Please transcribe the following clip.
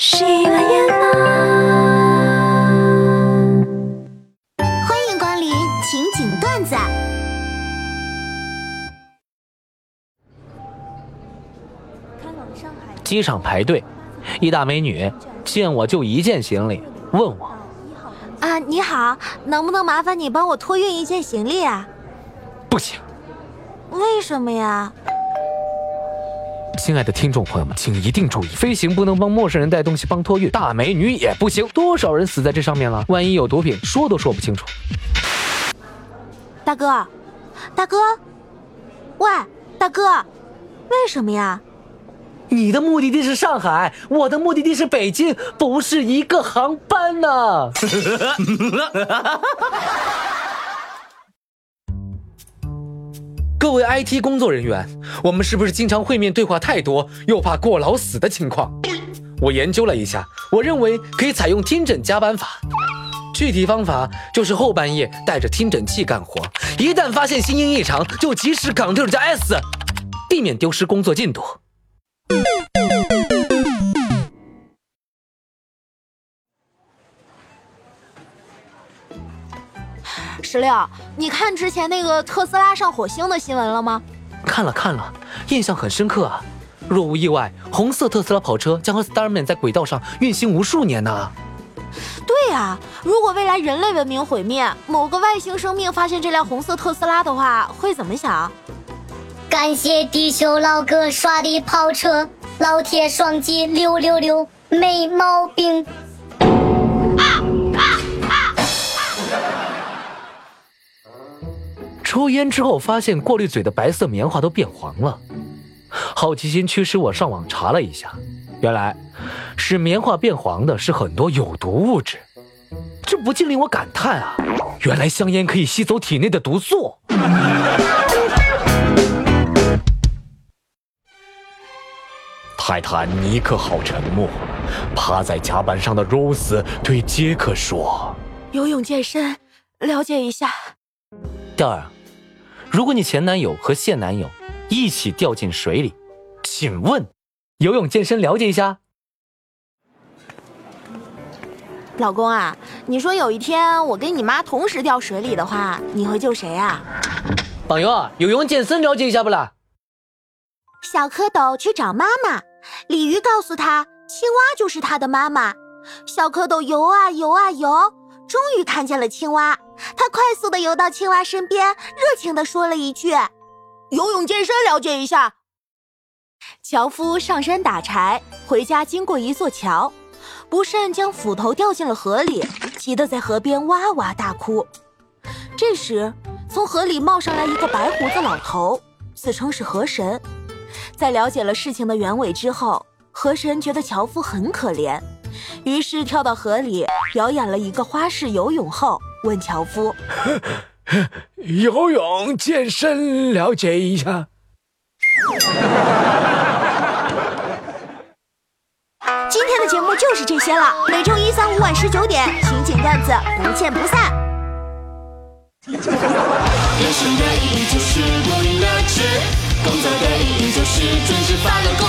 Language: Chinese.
喜马耶马，欢迎光临情景段子。机场排队，一大美女见我就一件行李，问我啊，你好，能不能麻烦你帮我托运一件行李啊？不行。为什么呀？亲爱的听众朋友们，请一定注意，飞行不能帮陌生人带东西，帮托运，大美女也不行。多少人死在这上面了？万一有毒品，说都说不清楚。大哥，大哥，喂，大哥，为什么呀？你的目的地是上海，我的目的地是北京，不是一个航班呢。各位 IT 工作人员，我们是不是经常会面对话太多，又怕过劳死的情况？我研究了一下，我认为可以采用听诊加班法。具体方法就是后半夜带着听诊器干活，一旦发现心音异常，就及时 Ctrl 加 S，避免丢失工作进度。石榴，你看之前那个特斯拉上火星的新闻了吗？看了看了，印象很深刻啊。若无意外，红色特斯拉跑车将和 Starman 在轨道上运行无数年呢。对呀，如果未来人类文明毁灭，某个外星生命发现这辆红色特斯拉的话，会怎么想？感谢地球老哥刷的跑车，老铁双击六六六，没毛病。抽烟之后发现过滤嘴的白色棉花都变黄了，好奇心驱使我上网查了一下，原来使棉花变黄的是很多有毒物质，这不禁令我感叹啊，原来香烟可以吸走体内的毒素。泰坦尼克号沉没，趴在甲板上的 Rose 对杰克说：“游泳健身，了解一下。”钓儿。如果你前男友和现男友一起掉进水里，请问游泳健身了解一下？老公啊，你说有一天我跟你妈同时掉水里的话，你会救谁啊？朋友，游泳健身了解一下不啦？小蝌蚪去找妈妈，鲤鱼告诉他，青蛙就是他的妈妈。小蝌蚪游啊游啊游。终于看见了青蛙，他快速的游到青蛙身边，热情的说了一句：“游泳健身，了解一下。”樵夫上山打柴，回家经过一座桥，不慎将斧头掉进了河里，急得在河边哇哇大哭。这时，从河里冒上来一个白胡子老头，自称是河神。在了解了事情的原委之后，河神觉得樵夫很可怜。于是跳到河里表演了一个花式游泳后，问樵夫：“游泳健身了解一下。”今天的节目就是这些了，每周一、三、五晚十九点，情景段子不见不散。人生的意义就是不赢的志，工作的意义就是准时发了工。